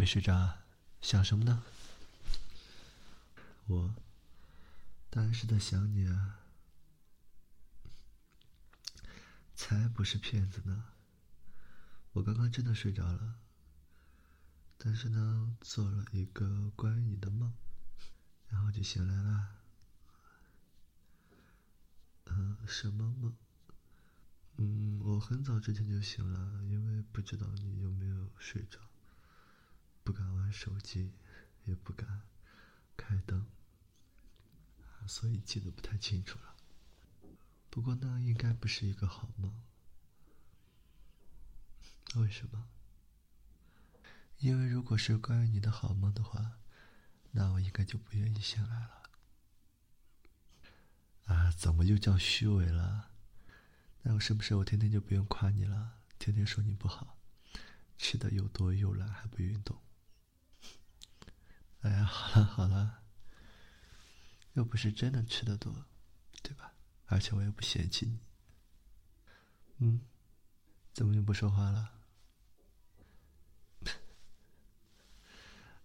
没睡着，想什么呢？我当然是在想你啊，才不是骗子呢。我刚刚真的睡着了，但是呢，做了一个关于你的梦，然后就醒来了。嗯，什么梦？嗯，我很早之前就醒了，因为不知道你有没有睡着，不敢玩手机，也不敢开灯，所以记得不太清楚了。不过那应该不是一个好梦。为什么？因为如果是关于你的好梦的话，那我应该就不愿意醒来了。啊，怎么又叫虚伪了？那我是不是我天天就不用夸你了？天天说你不好，吃的又多又懒还不运动。好了好了，又不是真的吃的多，对吧？而且我也不嫌弃你。嗯，怎么就不说话了？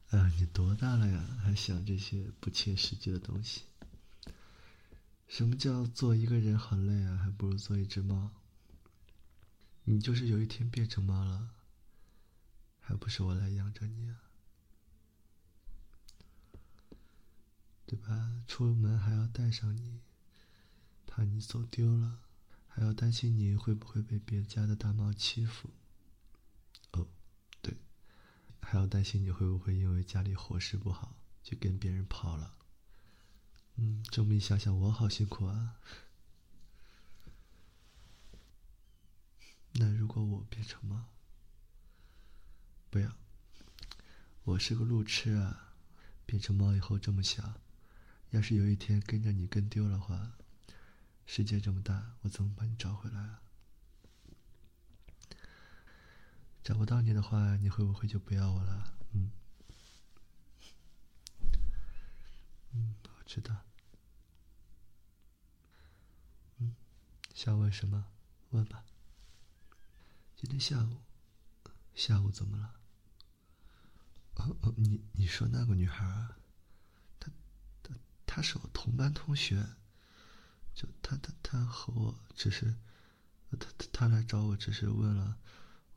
啊，你多大了呀？还想这些不切实际的东西？什么叫做一个人好累啊？还不如做一只猫。你就是有一天变成猫了，还不是我来养着你啊？对吧？出门还要带上你，怕你走丢了，还要担心你会不会被别家的大猫欺负。哦，对，还要担心你会不会因为家里伙食不好就跟别人跑了。嗯，这么一想想，我好辛苦啊。那如果我变成猫，不要，我是个路痴啊。变成猫以后这么小，要是有一天跟着你跟丢了话，世界这么大，我怎么把你找回来啊？找不到你的话，你会不会就不要我了？嗯。嗯，我知道。嗯，想问什么？问吧。今天下午，下午怎么了？哦哦，你你说那个女孩啊，他是我同班同学，就他他他和我只是，她她她来找我只是问了，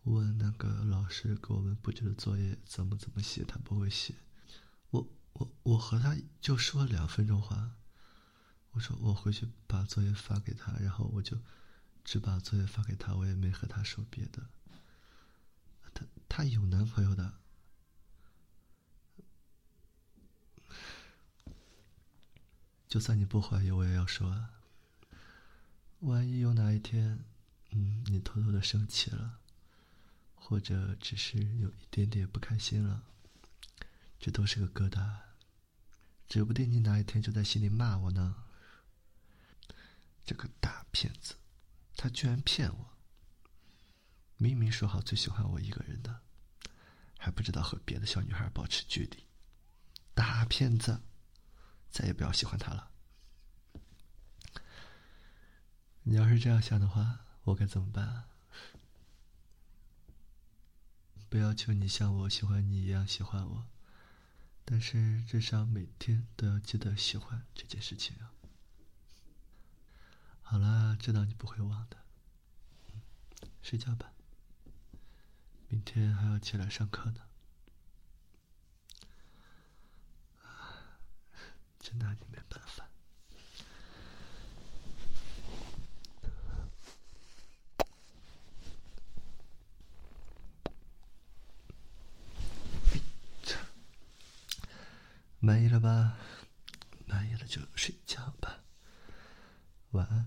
问那个老师给我们布置的作业怎么怎么写，他不会写。我我我和他就说了两分钟话，我说我回去把作业发给他，然后我就只把作业发给他，我也没和他说别的。他他有男朋友的。就算你不怀疑，我也要说。万一有哪一天，嗯，你偷偷的生气了，或者只是有一点点不开心了，这都是个疙瘩，指不定你哪一天就在心里骂我呢。这个大骗子，他居然骗我！明明说好最喜欢我一个人的，还不知道和别的小女孩保持距离，大骗子！再也不要喜欢他了。你要是这样想的话，我该怎么办？不要求你像我喜欢你一样喜欢我，但是至少每天都要记得喜欢这件事情啊。好了，知道你不会忘的。睡觉吧，明天还要起来上课呢。真拿你没办法。满意了吧？满意了就睡觉吧。晚安。